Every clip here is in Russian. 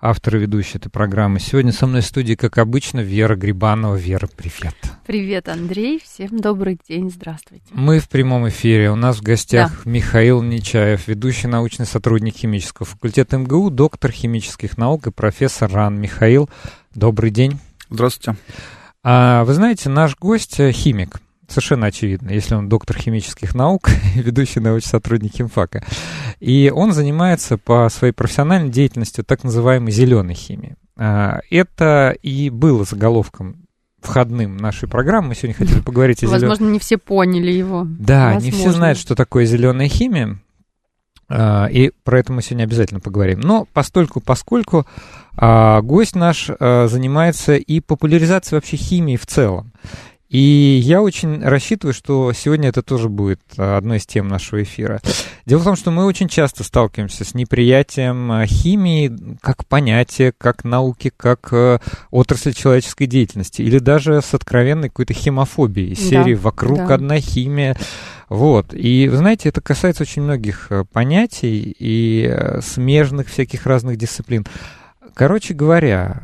автор и ведущий этой программы. Сегодня со мной в студии, как обычно, Вера Грибанова. Вера, привет. Привет, Андрей. Всем добрый день. Здравствуйте. Мы в прямом эфире. У нас в гостях да. Михаил Нечаев, ведущий научный сотрудник химического факультета МГУ, доктор химических наук и профессор РАН. Михаил, добрый день. Здравствуйте. А, вы знаете, наш гость химик совершенно очевидно, если он доктор химических наук, ведущий научный сотрудник химфака. И он занимается по своей профессиональной деятельности так называемой зеленой химией. А, это и было заголовком входным нашей программы. Мы сегодня хотели поговорить о зеленой... Возможно, не все поняли его. Да, Возможно. не все знают, что такое зеленая химия. А, и про это мы сегодня обязательно поговорим. Но постольку, поскольку а, гость наш занимается и популяризацией вообще химии в целом. И я очень рассчитываю, что сегодня это тоже будет а, одной из тем нашего эфира. Дело в том, что мы очень часто сталкиваемся с неприятием а, химии как понятия, как науки, как э, отрасль человеческой деятельности, или даже с откровенной какой-то химофобией серии да, «Вокруг да. одна химия». Вот. И, вы знаете, это касается очень многих э, понятий и э, смежных всяких разных дисциплин. Короче говоря,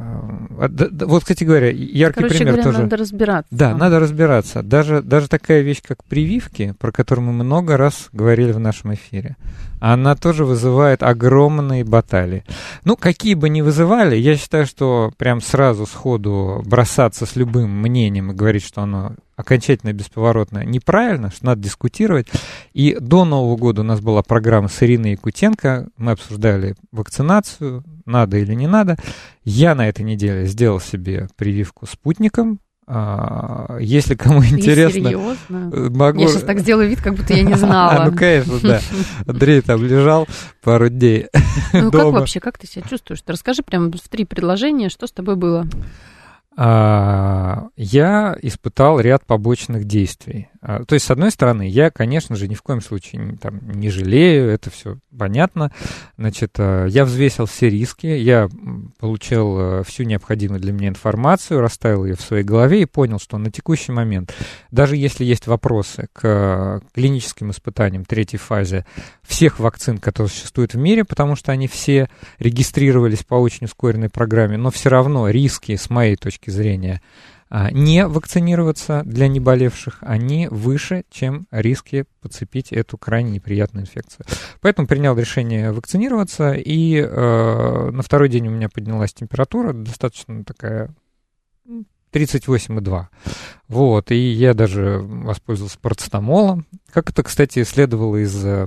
э, вот, кстати говоря, яркий Короче пример говоря, тоже. надо разбираться. Да, надо разбираться. Даже, даже такая вещь, как прививки, про которую мы много раз говорили в нашем эфире, она тоже вызывает огромные баталии. Ну, какие бы ни вызывали, я считаю, что прям сразу сходу бросаться с любым мнением и говорить, что оно окончательно бесповоротно неправильно, что надо дискутировать. И до Нового года у нас была программа с Ириной Якутенко, мы обсуждали вакцинацию, надо или не надо. Я на этой неделе сделал себе прививку спутником, а, если кому Ты интересно, серьезно? Э, могу... Я сейчас так сделаю вид, как будто я не знала. Ну, конечно, да. Андрей там лежал пару дней Ну, как вообще, как ты себя чувствуешь? Расскажи прямо в три предложения, что с тобой было. А, я испытал ряд побочных действий. А, то есть, с одной стороны, я, конечно же, ни в коем случае там, не жалею, это все понятно. Значит, а, я взвесил все риски, я получил всю необходимую для меня информацию, расставил ее в своей голове и понял, что на текущий момент, даже если есть вопросы к клиническим испытаниям третьей фазе всех вакцин, которые существуют в мире, потому что они все регистрировались по очень ускоренной программе, но все равно риски, с моей точки зрения, не вакцинироваться для неболевших, они выше, чем риски подцепить эту крайне неприятную инфекцию. Поэтому принял решение вакцинироваться, и э, на второй день у меня поднялась температура, достаточно такая 38,2. Вот, и я даже воспользовался парацетамолом. Как это, кстати, следовало из Э,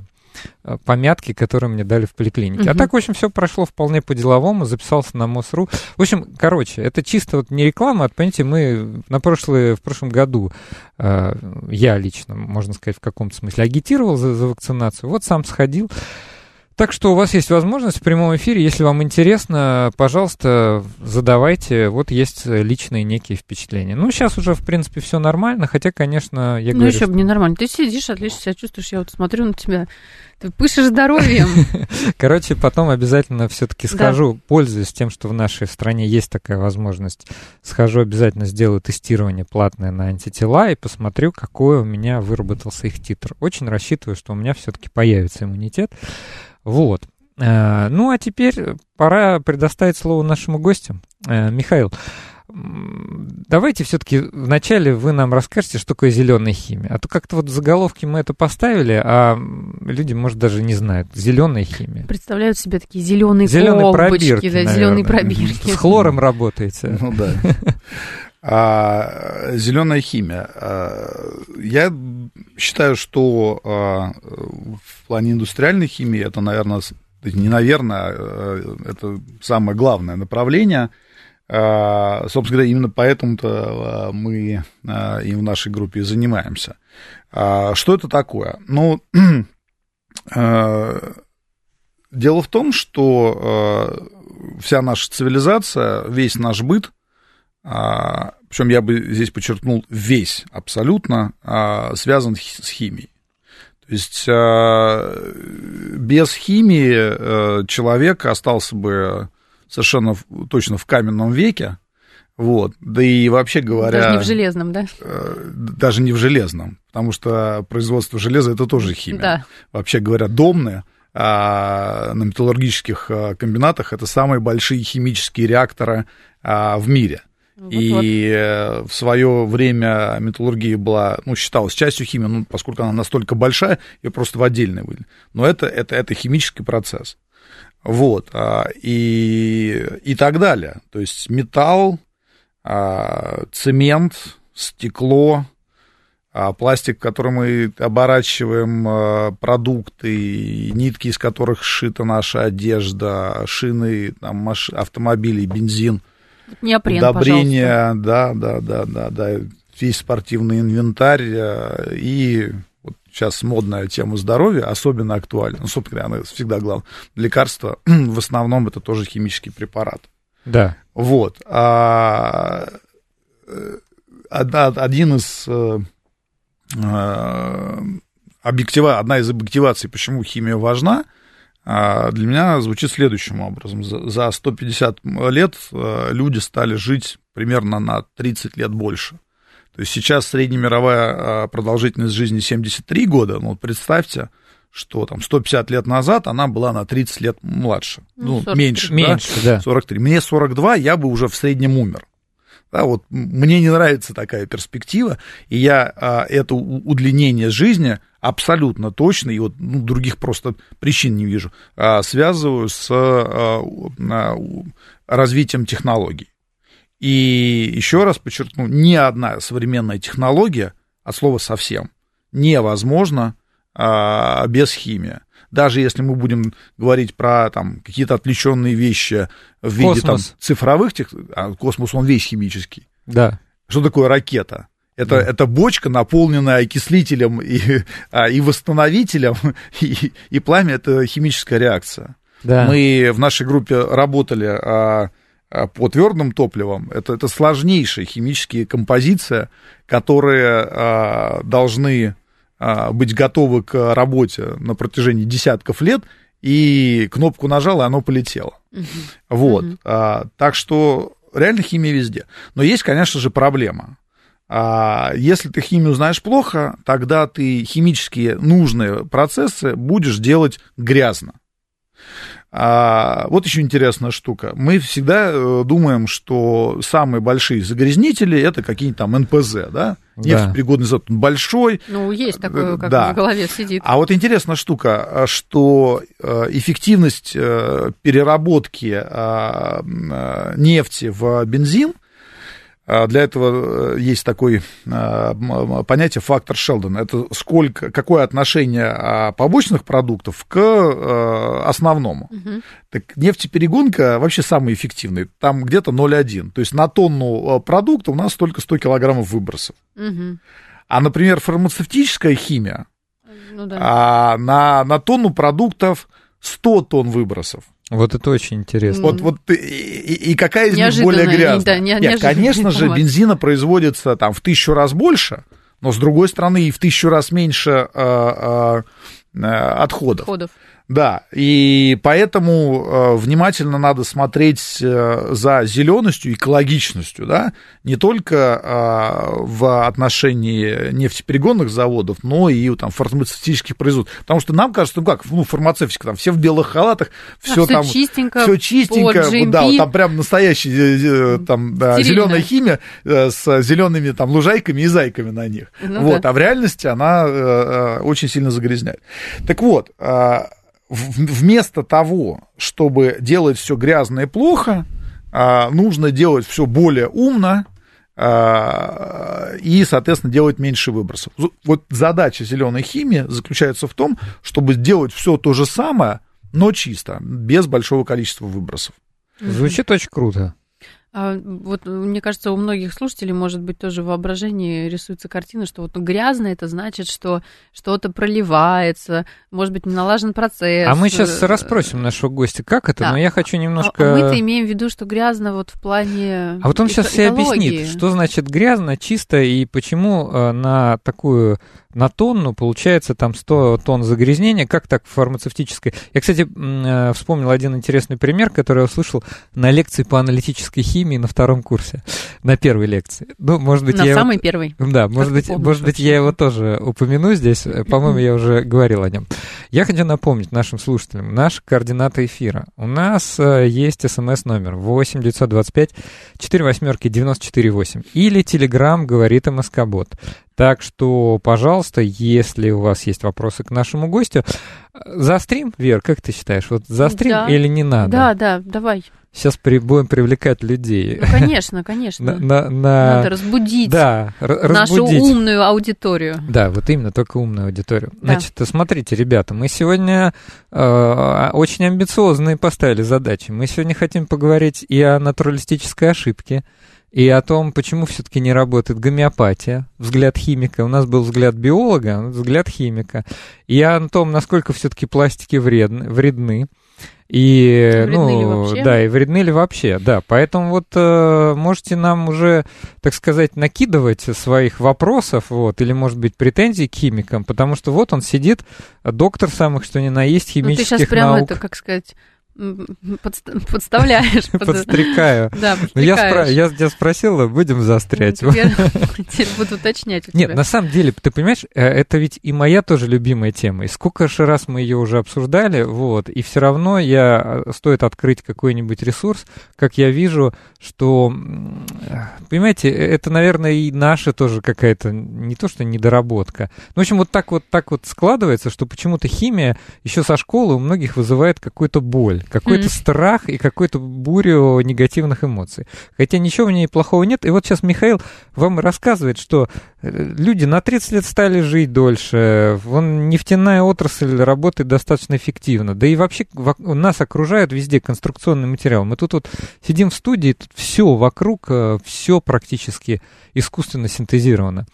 помятки, которые мне дали в поликлинике. Угу. А так, в общем, все прошло вполне по-деловому, записался на МОСРУ. В общем, короче, это чисто вот не реклама, а, понимаете, мы на прошлое, в прошлом году, э, я лично, можно сказать, в каком-то смысле агитировал за, за вакцинацию. Вот сам сходил. Так что у вас есть возможность в прямом эфире, если вам интересно, пожалуйста, задавайте. Вот есть личные некие впечатления. Ну, сейчас уже, в принципе, все нормально, хотя, конечно, я ну, говорю... Ну, еще бы не нормально. Ты сидишь, отлично себя чувствуешь. Я вот смотрю на тебя, ты пышешь здоровьем. Короче, потом обязательно все-таки схожу, да. пользуясь тем, что в нашей стране есть такая возможность, схожу обязательно сделаю тестирование платное на антитела и посмотрю, какой у меня выработался их титр. Очень рассчитываю, что у меня все-таки появится иммунитет. Вот. Э, ну, а теперь пора предоставить слово нашему гостю. Э, Михаил, давайте все-таки вначале вы нам расскажете, что такое зеленая химия. А то как-то вот в заголовке мы это поставили, а люди, может, даже не знают. Зеленая химия. Представляют себе такие зеленые Зеленые пробирки, да, зеленые пробирки. С хлором работаете. Ну да. А, зеленая химия. А, я считаю, что а, в плане индустриальной химии это, наверное, не наверное, а, это самое главное направление. А, собственно говоря, именно поэтому-то мы им в нашей группе занимаемся. Что это такое? Ну, дело в том, что э, вся наша цивилизация, весь наш быт, э, причем я бы здесь подчеркнул весь абсолютно, э, связан с химией. То есть э, без химии э, человек остался бы совершенно точно в каменном веке, вот. Да и вообще говоря... Даже не в железном, да? Э, даже не в железном, потому что производство железа это тоже химия. Да. Вообще говоря, домные а, на металлургических а, комбинатах это самые большие химические реакторы а, в мире. И вот. в свое время металлургия была, ну, считалась частью химии, ну, поскольку она настолько большая, ее просто в отдельной выделили. Но это, это, это химический процесс. Вот. И, и так далее. То есть металл, а, цемент, стекло, а, пластик, который мы оборачиваем а, продукты, нитки, из которых сшита наша одежда, шины там, автомобилей, бензин, Неопрен, удобрения, да, да, да, да, да, весь спортивный инвентарь и вот сейчас модная тема здоровья, особенно актуальна, ну, собственно, она всегда главная, лекарства, в основном это тоже химический препарат. Да. Вот. А, э, один из э, э, объектива, одна из объективаций, почему химия важна, для меня звучит следующим образом. За 150 лет люди стали жить примерно на 30 лет больше. То есть сейчас среднемировая продолжительность жизни 73 года. Ну, вот представьте, что там 150 лет назад она была на 30 лет младше. Ну, ну меньше, меньше да? да. 43. Мне 42, я бы уже в среднем умер. Да, вот мне не нравится такая перспектива, и я а, это удлинение жизни абсолютно точно, и вот ну, других просто причин не вижу, а, связываю с а, а, развитием технологий. И еще раз подчеркну, ни одна современная технология, от слова совсем, невозможно а, без химии. Даже если мы будем говорить про там, какие-то отвлеченные вещи в виде там, цифровых тех... а космос, он весь химический. Да. Что такое ракета? Это, да. это бочка, наполненная окислителем и, а, и восстановителем, и, и пламя это химическая реакция. Да. Мы в нашей группе работали а, а, по твердым топливам. Это, это сложнейшая химические композиция, которые а, должны быть готовы к работе на протяжении десятков лет, и кнопку нажал, и оно полетело. Uh-huh. Вот. Uh-huh. А, так что реально химия везде. Но есть, конечно же, проблема. А, если ты химию знаешь плохо, тогда ты химические нужные процессы будешь делать грязно. А, вот еще интересная штука. Мы всегда э, думаем, что самые большие загрязнители это какие-нибудь там НПЗ, да? Нефтепригодный завод большой. Ну, есть такое, как да. в голове сидит. А вот интересная штука, что э, эффективность э, переработки нефти в бензин – для этого э, есть такое а, понятие фактор Шелдона. Это сколько, какое отношение а, побочных продуктов к основному. Угу. Так нефтеперегонка вообще самый эффективный. Там где-то 0,1. То есть на тонну продукта у нас только 100 килограммов выбросов. Угу. А, например, фармацевтическая химия ну, да. а, на, на тонну продуктов 100 тонн выбросов. Вот это очень интересно. Вот, вот и, и, какая из них более грязная? Да, не, Нет, конечно же, бензина производится там в тысячу раз больше, но с другой стороны и в тысячу раз меньше э, э, э отходов. отходов. Да, и поэтому э, внимательно надо смотреть э, за зеленостью, экологичностью, да, не только э, в отношении нефтеперегонных заводов, но и там фармацевтических производств. Потому что нам кажется, ну как, ну, фармацевтика, там все в белых халатах, все а, там... Чистенько, все чистенько, да, вот там прям настоящая там, да, зеленая химия с зелеными там лужайками и зайками на них. Ну, вот, да. а в реальности она очень сильно загрязняет. Так вот, вместо того, чтобы делать все грязно и плохо, а, нужно делать все более умно а, и, соответственно, делать меньше выбросов. Вот задача зеленой химии заключается в том, чтобы сделать все то же самое, но чисто, без большого количества выбросов. Звучит очень круто. А вот мне кажется, у многих слушателей, может быть, тоже в воображении рисуется картина, что вот грязно это значит, что что-то проливается, может быть, не налажен процесс. А мы сейчас расспросим нашего гостя, как это, Да. но я хочу немножко... А мы-то имеем в виду, что грязно вот в плане А вот он сейчас эко- все экологии. объяснит, что значит грязно, чисто и почему э, на такую на тонну получается там 100 тонн загрязнения, как так в фармацевтической. Я, кстати, э, вспомнил один интересный пример, который я услышал на лекции по аналитической химии на втором курсе, на первой лекции. Ну, может быть, На я его- самый первый. Да, может быть, помнишь может быть, я его тоже упомяну здесь. Э, По-моему, я уже говорил о нем. Я хочу напомнить нашим слушателям наши координаты эфира. У нас э, есть смс-номер 8 925 4 восьмерки 948 или телеграм говорит МСК-бот. Так что, пожалуйста, если у вас есть вопросы к нашему гостю, э, заострим, Вер, как ты считаешь, вот заострим Да. или не надо? Да, да, давай. Сейчас при- будем привлекать людей. Ну, конечно, На, конечно. на- на- Надо разбудить да, нашу разбудить. умную аудиторию. Да, вот именно, только умную аудиторию. Да. Значит, смотрите, ребята, мы сегодня э, очень амбициозные поставили задачи. Мы сегодня хотим поговорить и о натуралистической ошибке, и о том, почему все-таки не работает гомеопатия, взгляд химика. У нас был взгляд биолога, а взгляд химика. И о том, насколько все-таки пластики вредны, вредны. И, Вредны ли ну, вообще? да, и вредны ли вообще, да. Поэтому вот э, можете нам уже, так сказать, накидывать своих вопросов, вот, или, может быть, претензий к химикам, потому что вот он сидит, доктор самых, что ни на есть, Ну, ты химических сейчас прямо наук. это, как сказать, подста- подставляешь. под- Подстрекаю. Да, Ну, я, подстрекаешь. я тебя спросила, будем заострять. Ну, Теперь теперь буду уточнять у Нет, тебя. на самом деле, ты понимаешь, э, это ведь и моя тоже любимая тема. И сколько же раз мы ее уже обсуждали, вот, и все равно я, э, стоит открыть какой-нибудь ресурс, как я вижу, что, э, понимаете, это, наверное, и наша тоже какая-то, не то что недоработка. Ну, в общем, вот так вот, так вот складывается, что почему-то химия еще со школы у многих вызывает какую-то боль, какой-то Мгм. страх и какую-то бурю негативных эмоций. Хотя ничего в ней плохого нет. И вот сейчас Михаил вам рассказывает, что э, люди на 30 лет стали жить дольше, вон нефтяная отрасль работает достаточно эффективно, да и вообще нас окружают везде конструкционный материал. Мы тут вот сидим в студии, тут все вокруг, все практически искусственно синтезировано.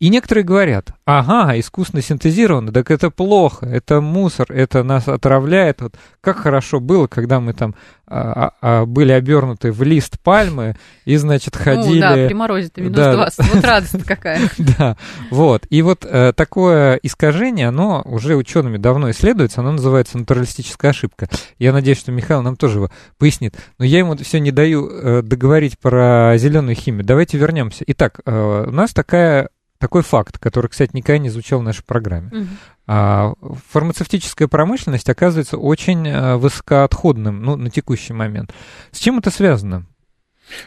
И некоторые говорят, ага, искусственно синтезировано, так это плохо, это мусор, это нас отравляет. Вот как хорошо было, когда мы там а, а, были обернуты в лист пальмы и, значит, ходили... Ну, да, при морозе-то минус Да. 20. Вот радость какая. Да, вот. И вот э, такое искажение, оно уже учеными давно исследуется, оно называется натуралистическая ошибка. Я надеюсь, что Михаил нам тоже его пояснит. Но я ему все не даю э, договорить про зеленую химию. Давайте вернемся. Итак, э, у нас такая, такой факт, который, кстати, никогда не звучал в нашей программе. А, фармацевтическая промышленность оказывается очень э, высокоотходным ну, на текущий момент. С чем это связано?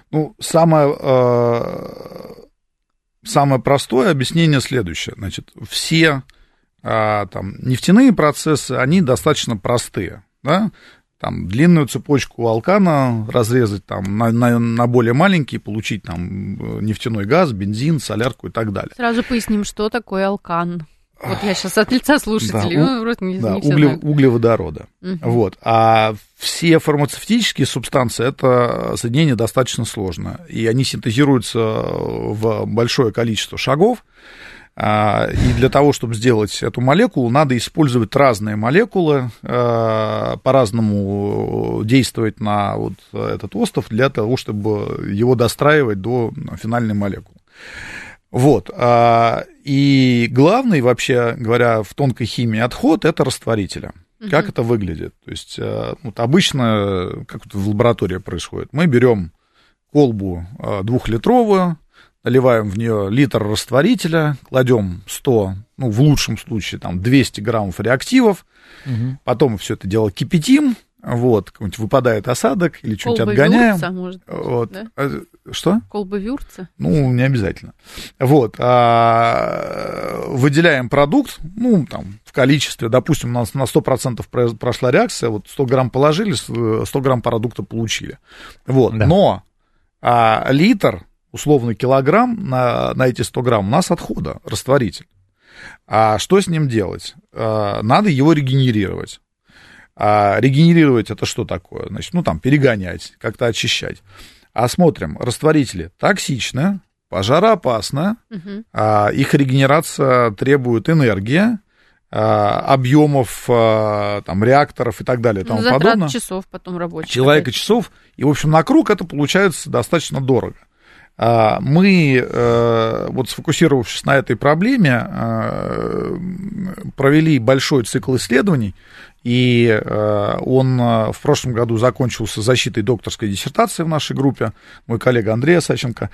Ну, самое, э, самое простое объяснение следующее. Значит, все а, там, нефтяные процессы, они достаточно простые. Да? Там, длинную цепочку алкана разрезать там, на, на, на более маленькие, получить там, э, нефтяной газ, бензин, солярку и так далее. Сразу поясним, что такое алкан. Вот я сейчас от лица слушателей, Да, ну, не, Да, не угле- углеводорода. Мгм. Вот. А все фармацевтические субстанции это соединение достаточно сложно. И они синтезируются в большое количество шагов. А, И для того, чтобы сделать эту молекулу, надо использовать разные молекулы, а, по-разному действовать на вот этот остров для того, чтобы его достраивать до финальной молекулы. Вот. а, И главный, вообще говоря, в тонкой химии отход это растворителя. Как Мгм. это выглядит? То есть вот обычно, как это в лаборатории происходит, мы берем колбу двухлитровую, наливаем в нее литр растворителя, кладем 100, ну, в лучшем случае, там, 200 граммов реактивов, потом все это дело кипятим, вот, какой-нибудь выпадает осадок или что-нибудь отгоняем. Вюрца, может быть, Вот. да? А, Что? Колба Вюрца. Ну, не обязательно. Вот. а, выделяем продукт, ну, там, в количестве, допустим, у нас на 100% про- прошла реакция, вот 100 грамм положили, с- 100 грамм продукта получили. Вот. Да. Но а, литр, условно килограмм на, на эти 100 грамм у нас отхода, растворитель. А что с ним делать? А, надо его регенерировать. А регенерировать это что такое? Значит, ну там перегонять, как-то очищать. а смотрим, растворители токсичны, пожароопасны, Мгм. а, их регенерация требует энергии, а, объемов а, там, реакторов и так далее и тому Ну, подобное. часов потом рабочих. Человека опять. часов, и, в общем, на круг это получается достаточно дорого. А, Мы, э, вот сфокусировавшись на этой проблеме, э, провели большой цикл исследований, и э, он в прошлом году закончился защитой докторской диссертации в нашей группе, мой коллега Андрей Саченко.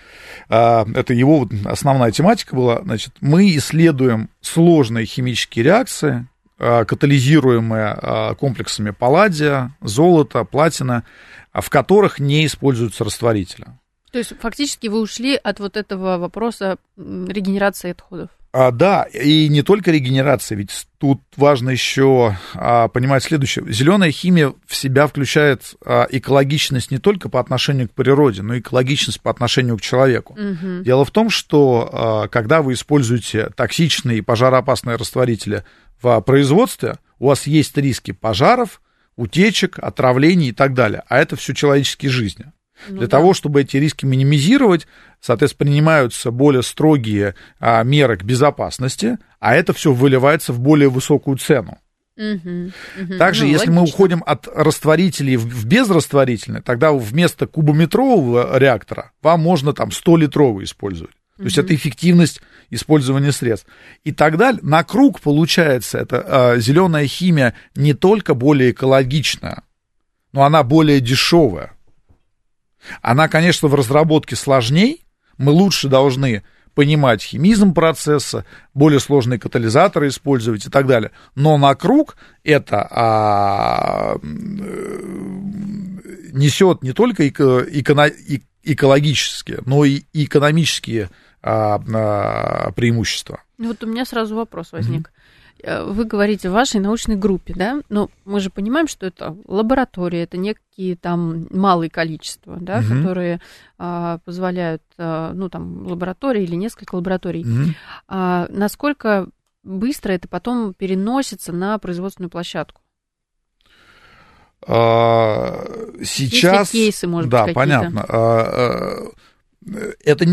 Это его основная тематика была. Значит, мы исследуем сложные химические реакции, катализируемые комплексами палладия, золота, платина, в которых не используются растворители. То есть фактически вы ушли от вот этого вопроса регенерации отходов. А, да, и не только регенерация, ведь тут важно еще а, понимать следующее. Зеленая химия в себя включает а, экологичность не только по отношению к природе, но и экологичность по отношению к человеку. Мгм. Дело в том, что а, когда вы используете токсичные и пожароопасные растворители в производстве, у вас есть риски пожаров, утечек, отравлений и так далее. А это все человеческие жизни. Ну Для да. того, чтобы эти риски минимизировать, соответственно, принимаются более строгие а, меры к безопасности, а это все выливается в более высокую цену. Также, Ну, если мы логично. уходим от растворителей в безрастворительные, тогда вместо кубометрового реактора вам можно там 100-литровый использовать. То есть это эффективность использования средств. И так далее. На круг получается, это зеленая химия не только более экологичная, но она более дешевая. Она, конечно, в разработке сложней. Мы лучше должны понимать химизм процесса, более сложные катализаторы использовать и так далее. Но на круг это а, несет не только эко- экологические, но и экономические а, а, преимущества. Ну, Вот у меня сразу вопрос возник. Э, Вы говорите в вашей научной группе, да? Но мы же понимаем, что это лаборатория, это некие там малые количества, да, Мгм. которые а, позволяют, а, ну, там, лаборатории или несколько лабораторий. Мгм. А насколько быстро это потом переносится на производственную площадку? А, Сейчас... Есть ли кейсы, может да, быть, понятно. А, а, Это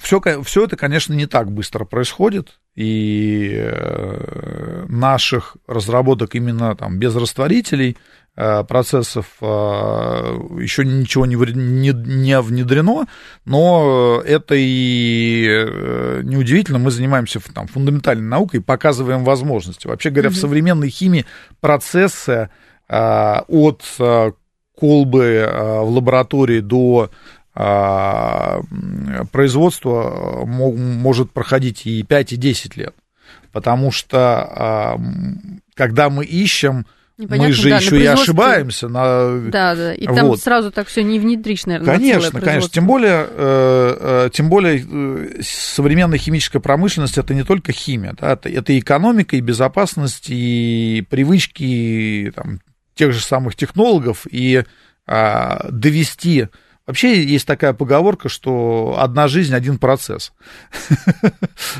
все, все это, конечно, не так быстро происходит, и э, наших разработок именно там без растворителей э, процессов еще ничего не, внедрено, но это и э, неудивительно, мы занимаемся там, фундаментальной наукой, показываем возможности. Вообще говоря, в Мгм. современной химии процессы э, от э, колбы э, в лаборатории до производство мо- может проходить и 5, и 10 лет. Потому что а, когда мы ищем, Непонятно, мы же да, на еще и производстве- ошибаемся. На... Да, да. И там Вот. сразу так все не внедришь, наверное, на Конечно, целое конечно. производство. Тем более, э, э, тем более э, современная химическая промышленность это не только химия, да, это, это и экономика, и безопасность, и привычки и, там, тех же самых технологов, и а, довести. Вообще есть такая поговорка, что одна жизнь, один процесс.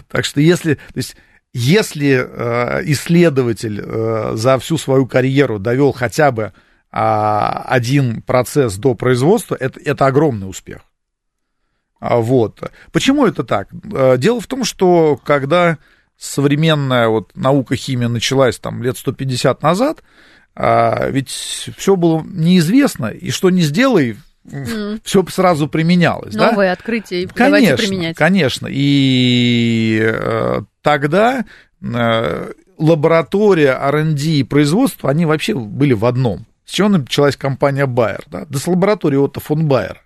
Так что если, то есть, если э, исследователь э, за всю свою карьеру довел хотя бы а, один процесс до производства, это, это огромный успех. А, Вот. Почему это так? Э, Дело в том, что когда современная вот наука химия началась там лет 150 назад, а, ведь все было неизвестно, и что не сделай, М. все сразу применялось. да? Открытие, и давайте Конечно, применять. конечно. И э, тогда э, лаборатория R&D и производство, они вообще были в одном. С чего началась компания Bayer? Да, да с лаборатории Отто фон Байер.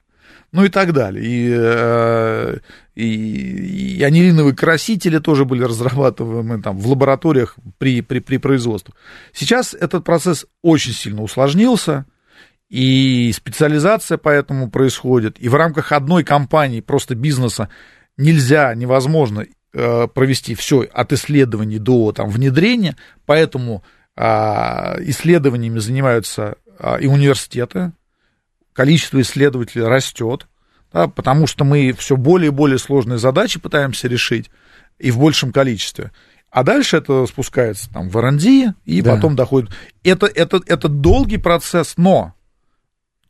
Ну и так далее. И, э, и, и анилиновые красители тоже были разрабатываемы там, в лабораториях при, при, при производстве. Сейчас этот процесс очень сильно усложнился, и специализация поэтому происходит. И в рамках одной компании, просто бизнеса, нельзя, невозможно э, провести все от исследований до там, внедрения, поэтому а, исследованиями занимаются а, и университеты, количество исследователей растет, да, потому что мы все более и более сложные задачи пытаемся решить и в большем количестве. А дальше это спускается там, в R&D и Да. потом доходит. Это, это, это долгий процесс, но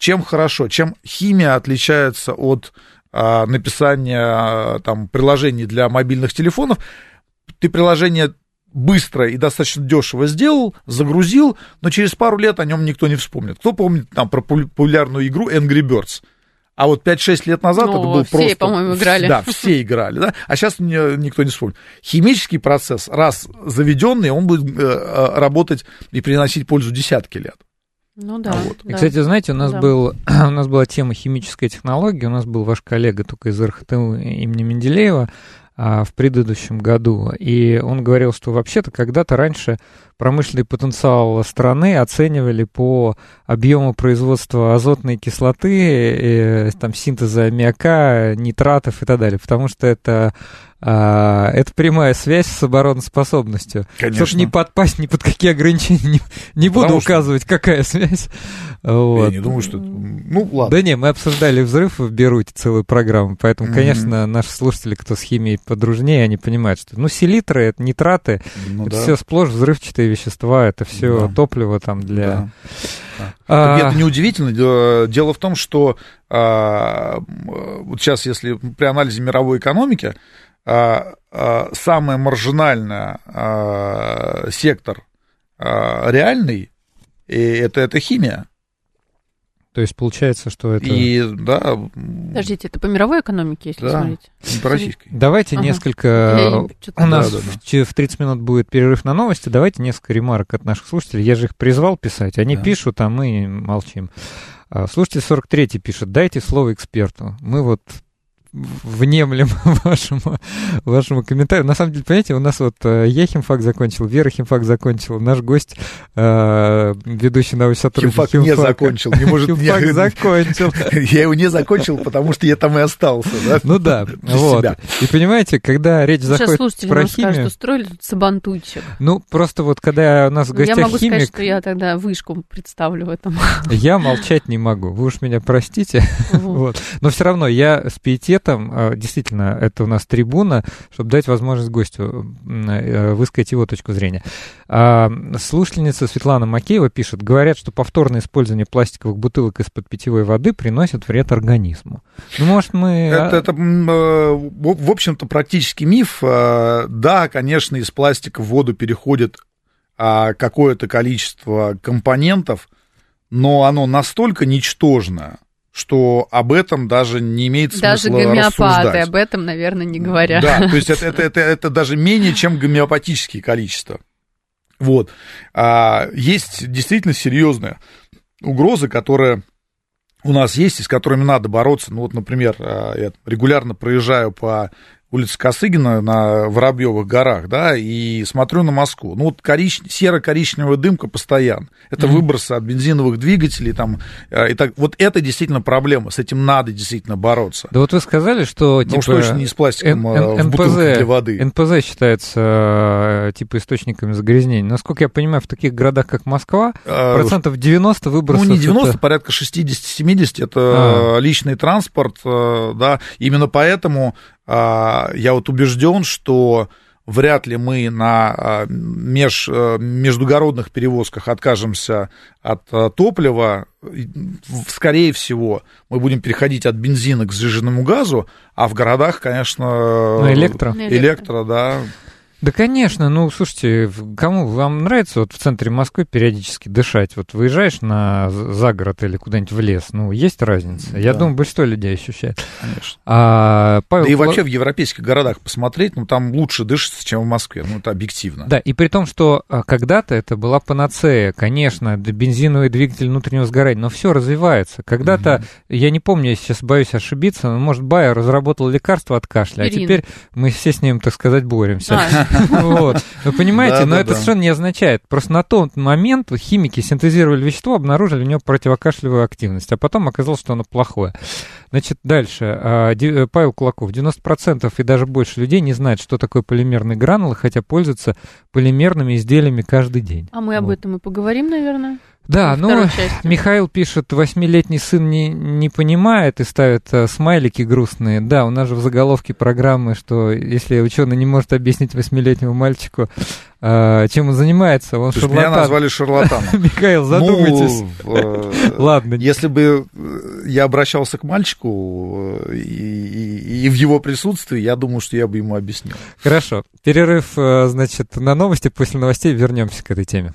чем хорошо, чем химия отличается от а, написания а, там, приложений для мобильных телефонов. Ты приложение быстро и достаточно дешево сделал, загрузил, но через пару лет о нем никто не вспомнит. Кто помнит там про популярную игру Angry Birds? А вот 5-6 лет назад ну, это был все, просто... по-моему, играли. Да, все играли, да. А сейчас никто не вспомнит. Химический процесс, раз заведенный, он будет э, э, работать и приносить пользу десятки лет. Ну да. Вот. да. кстати, знаете, у нас, да. был, у нас была тема химической технологии, у нас был ваш коллега только из РХТУ имени Менделеева, а, в предыдущем году. И он говорил, что вообще-то когда-то раньше промышленный потенциал страны оценивали по объему производства азотной кислоты, э, там, синтеза аммиака, нитратов и так далее, потому что это а, это прямая связь с обороноспособностью. Конечно. Чтобы не подпасть ни под какие ограничения, не, не буду Потому указывать, что... какая связь. Вот. Я не думаю, что... Ну, ладно. Да не, мы обсуждали взрыв в Беруте целую программу, поэтому, mm-hmm. конечно, наши слушатели, кто с химией подружнее, они понимают, что, ну, селитры, это нитраты, ну, это да. все сплошь взрывчатые вещества, это все да. топливо там для... Да. А... Это неудивительно. Дело в том, что а, вот сейчас, если при анализе мировой экономики, а, а, самый маржинальный сектор реальный, и это, это химия. То есть получается, что это... И, да... Подождите, это по мировой экономике, если да, смотреть? не по российской. Давайте ага. несколько... У нас да, да, да. в 30 минут будет перерыв на новости. Давайте несколько ремарок от наших слушателей. Я же их призвал писать. Они да. пишут, а мы молчим. А, слушатель 43 пишет, дайте слово эксперту. Мы вот внемлем вашему, вашему комментарию. На самом деле, понимаете, у нас вот э, я химфак закончил, Вера химфак закончила, наш гость, э, ведущий научный сотрудник химфак. Химфак не закончил, не может... Химфак не... закончил. Я его не закончил, потому что я там и остался, да? Ну да, вот. И понимаете, когда речь заходит про химию... Сейчас устроили тут сабантуйчик. Ну, просто вот когда у нас в гостях Я могу химик... сказать, что я тогда вышку представлю в этом. Я молчать не могу, вы уж меня простите. Вот. Но все равно я с пиететом этом, а, действительно, это у нас трибуна, чтобы дать возможность гостю э, высказать его точку зрения. А, слушательница Светлана Макеева пишет, говорят, что повторное использование пластиковых бутылок из-под питьевой воды приносит вред организму. Ну, может, мы... Это, это э, в общем-то, практически миф. Да, конечно, из пластика в воду переходит а, какое-то количество компонентов, но оно настолько ничтожно, что об этом даже не имеет смысла Даже гомеопаты рассуждать. об этом, наверное, не говорят. Да, то есть это, это, это, это даже менее, чем гомеопатические количества. Вот. А, есть действительно серьезная угроза, которая у нас есть и с которыми надо бороться. Ну вот, например, а, я регулярно проезжаю по улица Косыгина на Воробьевых горах, да, и смотрю на Москву. Ну, вот корич... серо-коричневая дымка постоянно. Это mm-hmm. выбросы от бензиновых двигателей, там, э, и так. Вот это действительно проблема, с этим надо действительно бороться. Да вот вы сказали, что, типа... Ну, что точно не с пластиком Н- а в НПЗ, для воды. НПЗ считается, э, типа, источниками загрязнений. Насколько я понимаю, в таких городах, как Москва, а, процентов 90 выбросов... Ну, не 90, это... порядка 60-70, это а. личный транспорт, э, да, именно поэтому я вот убежден, что вряд ли мы на а, меж, э, междугородных перевозках откажемся от э, топлива. Скорее всего, мы будем переходить от бензина к сжиженному газу, а в городах, конечно, ну, электро. электро, электро да. Да, конечно. Ну, слушайте, кому вам нравится вот в центре Москвы периодически дышать? Вот выезжаешь на загород или куда-нибудь в лес, ну, есть разница? Я думаю, большинство людей ощущает. Конечно. А, Павел... Да и вообще в европейских городах посмотреть, ну, там лучше дышится, чем в Москве. Ну, это объективно. Да, и при том, что а, когда-то это была панацея, конечно, бензиновый двигатель внутреннего сгорания, но все развивается. Когда-то, угу. я не помню, я сейчас боюсь ошибиться, но, может, Байер разработал лекарство от кашля, Ирина. а теперь мы все с ним, так сказать, боремся. А, Вот. Вы понимаете, но это совершенно не означает. Просто на тот момент химики синтезировали вещество, обнаружили у него противокашлевую активность, а потом оказалось, что оно плохое. Значит, дальше. А, э, Павел Кулаков. 90% и даже больше людей не знают, что такое полимерные гранулы, хотя пользуются полимерными изделиями каждый день. А мы об этом и поговорим, наверное. Да, ну, Михаил пишет, восьмилетний сын не, не понимает и ставит э, смайлики грустные. Да, у нас же в заголовке программы, что если ученый не может объяснить восьмилетнему мальчику, э, чем он занимается, он То шарлатан. Меня назвали шарлатаном. Михаил, задумайтесь. Ну, э, Ладно. Если бы я обращался к мальчику и, и в его присутствии, я думаю, что я бы ему объяснил. Хорошо. Перерыв, значит, на новости. После новостей вернемся к этой теме.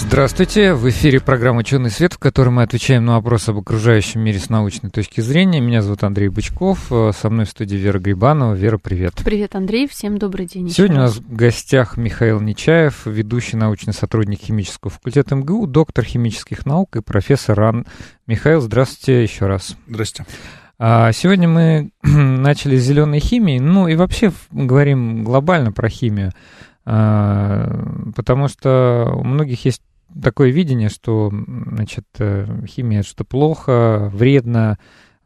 Здравствуйте, в эфире программа «Ученый свет», в которой мы отвечаем на вопросы об окружающем мире с научной точки зрения. Меня зовут Андрей Бычков, э, со мной в студии Вера Грибанова. Вера, привет. Привет, Андрей, всем добрый день. Сегодня у нас в гостях Михаил Нечаев, ведущий научный сотрудник химического факультета МГУ, доктор химических наук и профессор РАН. Михаил, здравствуйте еще раз. Здравствуйте. А сегодня мы начали с зеленой химии, ну и вообще говорим глобально про химию. А, потому что у многих есть такое видение, что значит, э, химия что плохо, вредно,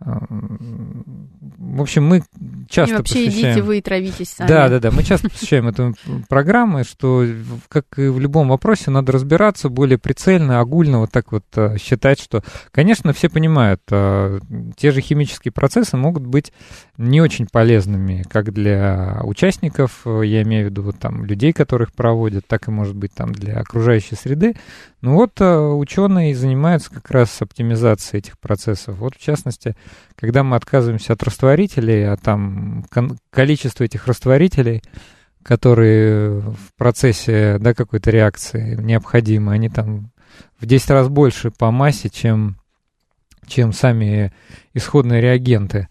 в общем, мы часто и вообще посвящаем... идите вы и травитесь сами. Да, да, да. Мы часто посвящаем эту программу, что, как и в любом вопросе, надо разбираться более прицельно, огульно, вот так вот э, считать, что, конечно, все понимают, э, те же химические процессы могут быть не очень полезными, как для участников, э, я имею в виду вот там людей, которых проводят, так и, может быть, там для окружающей среды. Ну вот ученые занимаются как раз оптимизацией этих процессов. Вот, в частности, когда мы отказываемся от растворителей, а там количество этих растворителей, которые в процессе да, какой-то реакции необходимы, они там в 10 раз больше по массе, чем, чем сами исходные реагенты.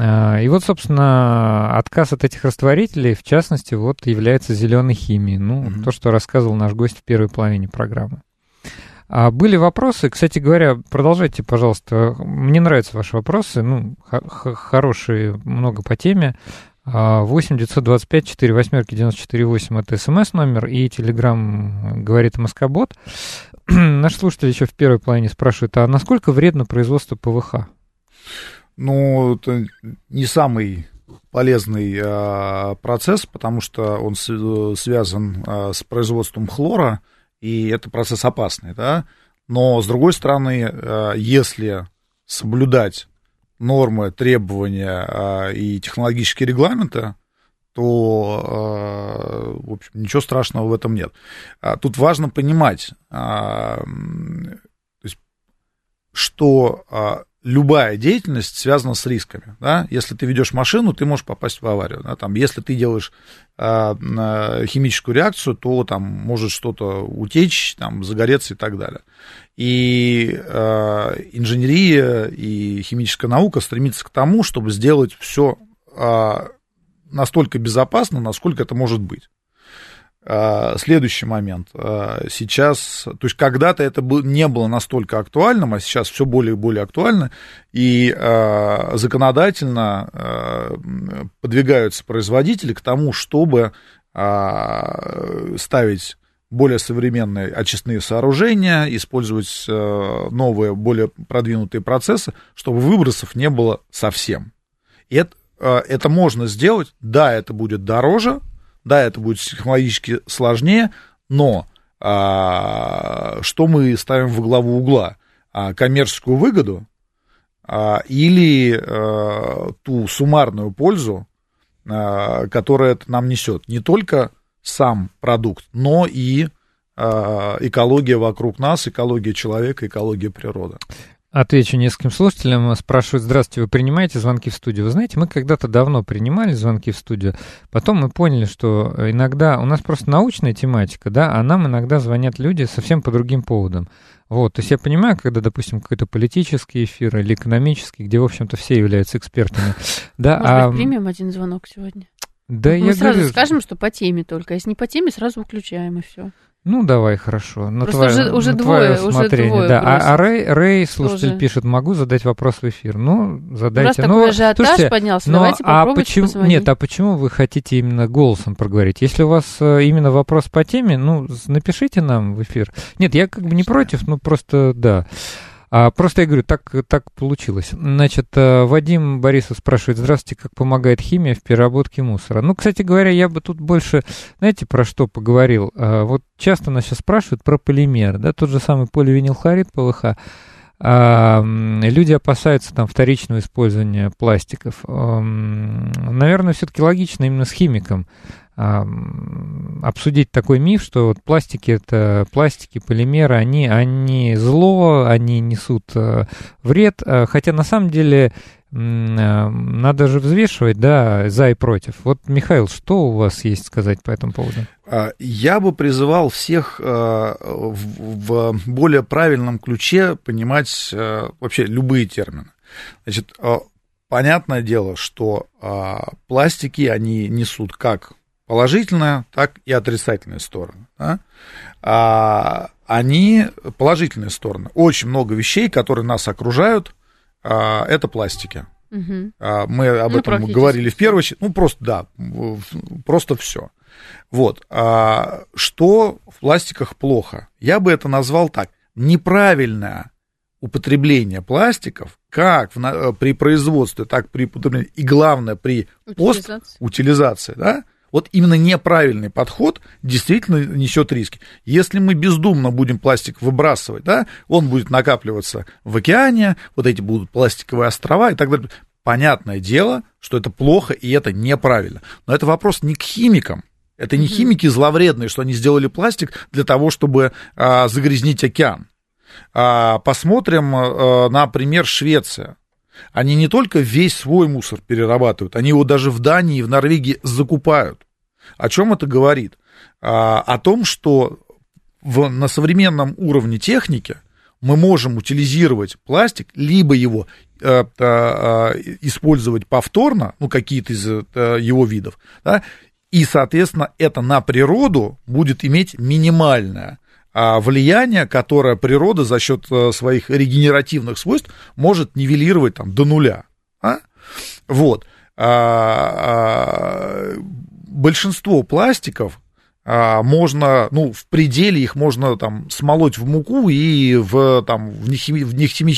А, и вот, собственно, отказ от этих растворителей, в частности, вот является зеленой химией. Ну, mm-hmm. то, что рассказывал наш гость в первой половине программы. А были вопросы, кстати говоря, продолжайте, пожалуйста. Мне нравятся ваши вопросы, ну, хорошие, много по теме. 8 925 4 восьмерки 94 8 это смс номер и телеграм говорит Москобот. Наш слушатель еще в первой половине спрашивает, а насколько вредно производство ПВХ? Ну, это не самый полезный а, процесс, потому что он связан а, с производством хлора, и это процесс опасный, да, но, с другой стороны, э, если соблюдать нормы, требования и технологические регламенты, то, в общем, ничего страшного в этом нет. А тут важно понимать, что любая деятельность связана с рисками. Да? Если ты ведешь машину, ты можешь попасть в аварию. Да? Там, если ты делаешь а, химическую реакцию, то там может что-то утечь, там, загореться и так далее. И а, инженерия и химическая наука стремится к тому, чтобы сделать все а, настолько безопасно, насколько это может быть. А, следующий момент. А, сейчас, то есть когда-то это не было настолько актуальным, а сейчас все более и более актуально, и а, законодательно подвигаются производители к тому, чтобы ставить более современные очистные сооружения, использовать новые, более продвинутые процессы, чтобы выбросов не было совсем. И это, это можно сделать, да, это будет дороже, да, это будет технологически сложнее, но а, что мы ставим во главу угла? А, коммерческую выгоду а, или а, ту суммарную пользу, а, которая это нам несет? Не только сам продукт, но и а, экология вокруг нас, экология человека, экология природы. Отвечу нескольким слушателям. Спрашивают, здравствуйте, вы принимаете звонки в студию? Вы знаете, мы когда-то давно принимали звонки в студию, потом мы поняли, что иногда у нас просто научная тематика, да, а нам иногда звонят люди совсем по другим поводам. Вот, то есть я понимаю, когда, допустим, какой-то политический эфир или экономический, где, в общем-то, все являются экспертами. Да, Может а... быть, примем один звонок сегодня? Да, Мы я сразу говорю... скажем, что по теме только. Если не по теме, сразу выключаем и все. Ну, давай, хорошо. На Просто твое, уже, уже на двое, твое уже двое да. А, а Рэй, Рэй, слушатель, тоже. пишет, могу задать вопрос в эфир. Ну, задайте. Раз ну, такой ажиотаж слушайте, поднялся, но, давайте а почему, позвонить. Нет, а почему вы хотите именно голосом проговорить? Если у вас э, именно вопрос по теме, ну, напишите нам в эфир. Нет, я как бы не против, ну, просто, да. А, просто я говорю, так, так получилось. Значит, э, Вадим Борисов спрашивает, здравствуйте, как помогает химия в переработке мусора? Ну, кстати говоря, я бы тут больше, знаете, про что поговорил? А, вот часто нас сейчас спрашивают про полимер, да, тот же самый поливинилхлорид, ПВХ. А, люди опасаются там вторичного использования пластиков. Наверное, все-таки логично именно с химиком обсудить такой миф, что вот пластики это пластики, полимеры, они, они зло, они несут э, вред, э, хотя на самом деле э, надо же взвешивать, да, за и против. Вот, Михаил, что у вас есть сказать по этому поводу? А, я бы призывал всех в более правильном ключе понимать вообще любые термины. Значит, понятное дело, что пластики, они несут как положительная, так и отрицательная сторона. Да? А, они положительные стороны. Очень много вещей, которые нас окружают, а, это пластики. Угу. А, мы об ну, этом говорили в первую очередь. Ну, просто, да, просто все. Вот. А, что в пластиках плохо? Я бы это назвал так. Неправильное употребление пластиков как в, при производстве, так при употреблении, и главное при пост-утилизации, да, вот именно неправильный подход действительно несет риски. Если мы бездумно будем пластик выбрасывать, да, он будет накапливаться в океане, вот эти будут пластиковые острова и так далее. Понятное дело, что это плохо и это неправильно. Но это вопрос не к химикам, это не химики зловредные, что они сделали пластик для того, чтобы а, загрязнить океан. А, посмотрим а, на пример Швеция. Они не только весь свой мусор перерабатывают, они его даже в Дании и в Норвегии закупают. О чем это говорит? А, о том, что в, на современном уровне техники мы можем утилизировать пластик, либо его э, э, использовать повторно, ну, какие-то из э, его видов, да, и, соответственно, это на природу будет иметь минимальное а влияние, которое природа за счет э, своих регенеративных свойств может нивелировать там, до нуля. А? Вот. Большинство пластиков а, можно, ну, в пределе их можно там смолоть в муку и в, там, в, нехими, в, нехими,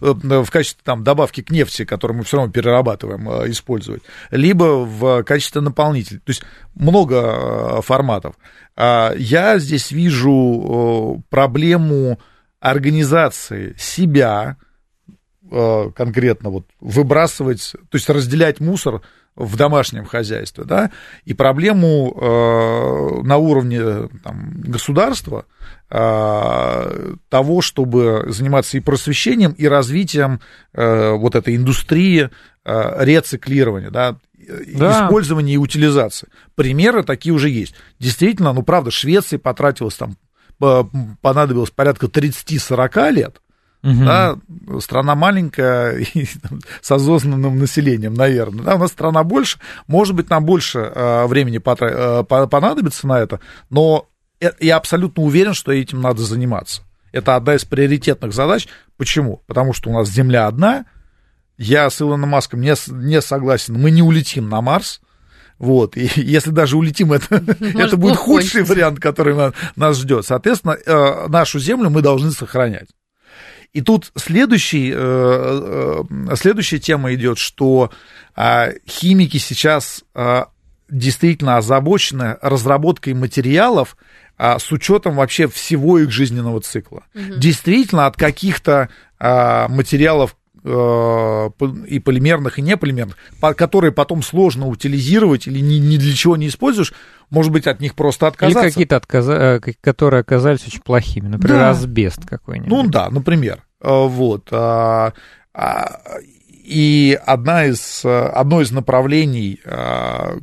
э, в качестве там, добавки к нефти, которую мы все равно перерабатываем, э, использовать, либо в качестве наполнителя. То есть много форматов. А, я здесь вижу проблему организации себя, конкретно вот выбрасывать, то есть разделять мусор в домашнем хозяйстве, да, и проблему э, на уровне там, государства э, того, чтобы заниматься и просвещением, и развитием э, вот этой индустрии э, рециклирования, да, да. использования и утилизации. Примеры такие уже есть. Действительно, ну, правда, Швеции потратилось там, понадобилось порядка 30-40 лет, Угу. Да, страна маленькая и там, с осознанным населением, наверное. Да, у нас страна больше, может быть, нам больше э, времени потра- э, понадобится на это, но я абсолютно уверен, что этим надо заниматься. Это одна из приоритетных задач. Почему? Потому что у нас Земля одна. Я с Илоном Маском не, не согласен. Мы не улетим на Марс. Вот, и если даже улетим, это, это будет худший вариант, который нас ждет. Соответственно, э, нашу Землю мы должны сохранять. И тут следующий, э, э, следующая тема идет, что а, химики сейчас а, действительно озабочены разработкой материалов а, с учетом вообще всего их жизненного цикла. Угу. Действительно, от каких-то материалов и полимерных, и неполимерных, которые потом сложно утилизировать или ни, ни для чего не используешь, может быть, от них просто отказаться. Или какие-то, отказа... которые оказались очень плохими, например, да. асбест какой-нибудь. Ну да, например. Э, вот. А, и одна из, одно из направлений,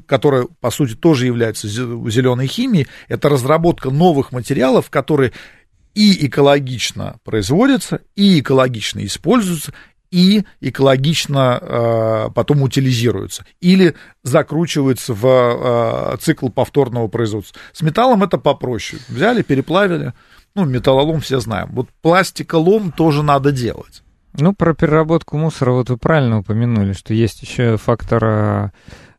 которое, по сути, тоже является зеленой химией, это разработка новых материалов, которые и экологично производятся, и экологично используются, и экологично э, потом утилизируются или закручиваются в э, цикл повторного производства. С металлом это попроще. Взяли, переплавили, ну, металлолом все знаем. Вот пластиколом тоже надо делать. Ну, про переработку мусора вот вы правильно упомянули, что есть еще фактор, а,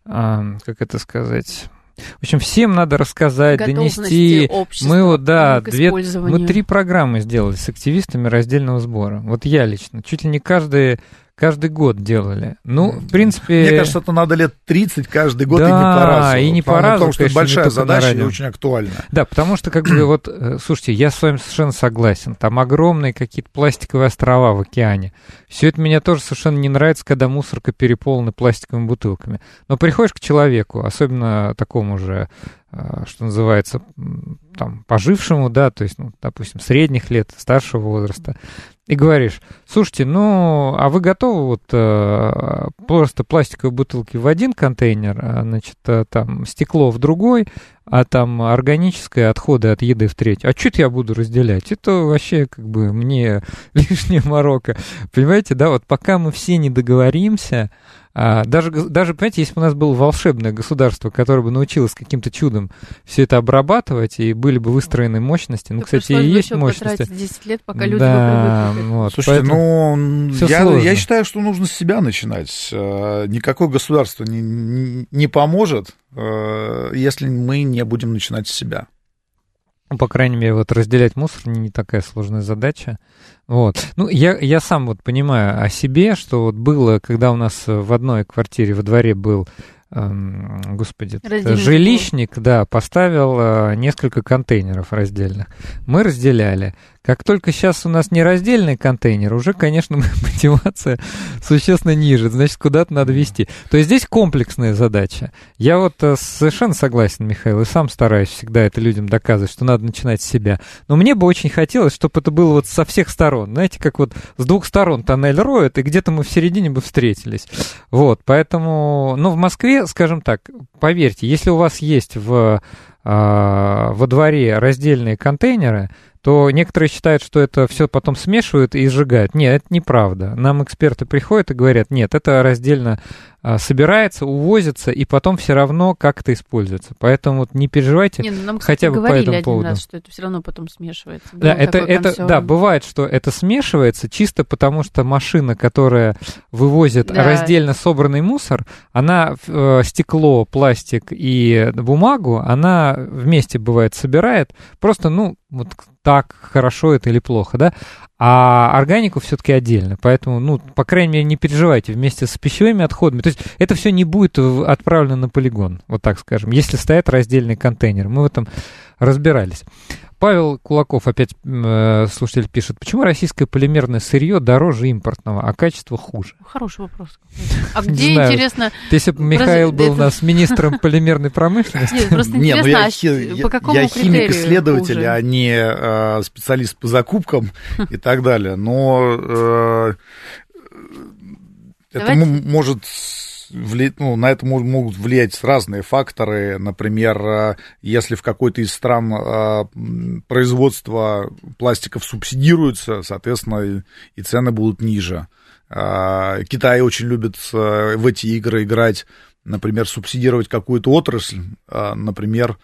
а, как это сказать, В общем, всем надо рассказать, донести. Мы вот, да, две, мы три программы сделали с активистами раздельного сбора. Вот я лично. Чуть ли не каждый каждый год делали. Ну, в принципе... Мне кажется, это надо лет 30 каждый год да, и не по разу. и не по разу, Потому что это большая задача и очень актуальна. Да, потому что, как бы, вот, э, слушайте, я с вами совершенно согласен. Там огромные какие-то пластиковые острова в океане. Все это мне тоже совершенно не нравится, когда мусорка переполнена пластиковыми бутылками. Но приходишь к человеку, особенно такому же э, что называется, там, пожившему, да, то есть, ну, допустим, средних лет, старшего возраста, и говоришь, слушайте, ну, а вы готовы вот э, просто пластиковые бутылки в один контейнер, а, значит, э, там стекло в другой, а там органическое отходы от еды в третий. А что я буду разделять? Это вообще как бы мне лишняя морока. Понимаете, да, вот пока мы все не договоримся, а, даже, даже, понимаете, если бы у нас было волшебное государство, которое бы научилось каким-то чудом все это обрабатывать, и были бы выстроены мощности, ну, кстати, и есть мощности. 10 лет, пока люди да, вот, Слушайте, ну, я, я считаю, что нужно с себя начинать. А, никакое государство не, не поможет, если мы не будем начинать с себя. Ну, по крайней мере, вот разделять мусор не такая сложная задача. Вот. Ну, я, я сам вот понимаю о себе, что вот было, когда у нас в одной квартире во дворе был эм, господи, жилищник, да, поставил э, несколько контейнеров раздельных. Мы разделяли. Как только сейчас у нас не раздельный контейнер, уже, конечно, мотивация существенно ниже, значит, куда-то надо вести. То есть здесь комплексная задача. Я вот э, совершенно согласен, Михаил, и сам стараюсь всегда это людям доказывать, что надо начинать с себя. Но мне бы очень хотелось, чтобы это было вот со всех сторон. Знаете, как вот с двух сторон тоннель роют, и где-то мы в середине бы встретились. Вот, поэтому, ну, в Москве, скажем так, поверьте, если у вас есть в, э, во дворе раздельные контейнеры, то некоторые считают, что это все потом смешивают и сжигают. Нет, это неправда. Нам эксперты приходят и говорят, нет, это раздельно а, собирается, увозится, и потом все равно как это используется. Поэтому вот не переживайте не, ну, нам, кстати, хотя бы по этому поводу. Раз, что это все равно потом смешивается. Да, это, это, консерв... да, бывает, что это смешивается чисто потому, что машина, которая вывозит да. раздельно собранный мусор, она э, стекло, пластик и бумагу, она вместе бывает собирает, просто, ну, вот так хорошо это или плохо, да, а органику все-таки отдельно. Поэтому, ну, по крайней мере, не переживайте вместе с пищевыми отходами. То есть это все не будет отправлено на полигон, вот так скажем, если стоят раздельные контейнеры. Мы в этом разбирались. Павел Кулаков, опять э, слушатель пишет, почему российское полимерное сырье дороже импортного, а качество хуже? Хороший вопрос. А где, интересно... Если бы Михаил был у нас министром полимерной промышленности... Нет, просто ну, интересно, по какому Я химик-исследователь, а не э, специалист по закупкам и так далее. Но э, это может вли... ну, на это могут влиять разные факторы. Например, э, если в какой-то из стран э, производство пластиков субсидируется, соответственно, и цены будут ниже. Китай очень любит в эти игры играть, например, субсидировать какую-то отрасль, например,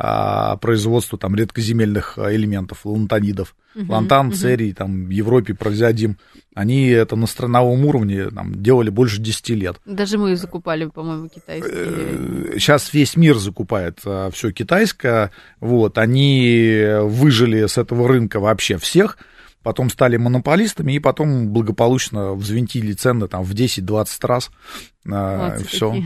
а, производству там редкоземельных а, элементов, лантанидов. Uh-huh, Лантан, uh-huh. церий, там, в Европе прозиадим, они это на страновом уровне там, делали больше 10 лет. Даже мы закупали, по-моему, китайские. Сейчас весь мир закупает а, все китайское, вот, они выжили с этого рынка вообще всех, потом стали монополистами и потом благополучно взвинтили цены там в 10-20 раз. Все.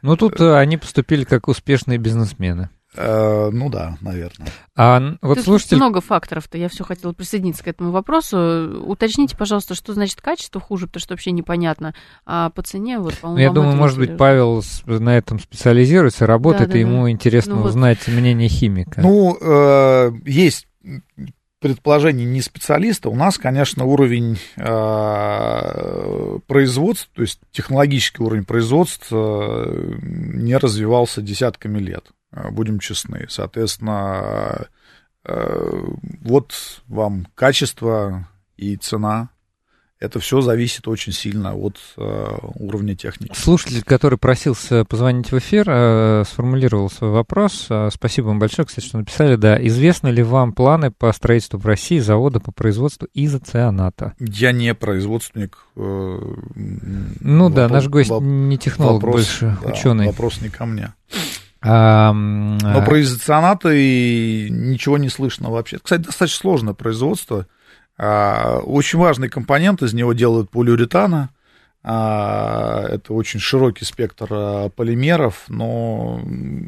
Ну, тут э, они поступили как успешные бизнесмены. Э, ну да, наверное. А вот Тут слушатель... много факторов-то, я все хотела присоединиться к этому вопросу. Уточните, пожалуйста, что значит качество хуже, потому что вообще непонятно. А по цене, вот, по-моему, Я думаю, может быть, Павел на этом специализируется, работает, да, да, и ему да. интересно ну, узнать вот... мнение химика. Ну, э, есть предположение не специалиста, у нас, конечно, уровень э, производства, то есть технологический уровень производства э, не развивался десятками лет. Э, будем честны. Соответственно, э, вот вам качество и цена. Это все зависит очень сильно от э, уровня техники. Слушатель, который просился позвонить в эфир, сформулировал свой вопрос. Спасибо вам большое, кстати, что написали. Да, известны ли вам планы по строительству в России завода по производству изоцианата? Я не производственник. Ну вопрос, да, наш гость не технолог, вопрос, больше да, ученый. Вопрос не ко мне. Но про изоцианаты ничего не слышно вообще. Кстати, достаточно сложное производство. А, очень важный компонент, из него делают полиуретана. А, это очень широкий спектр а, полимеров, но...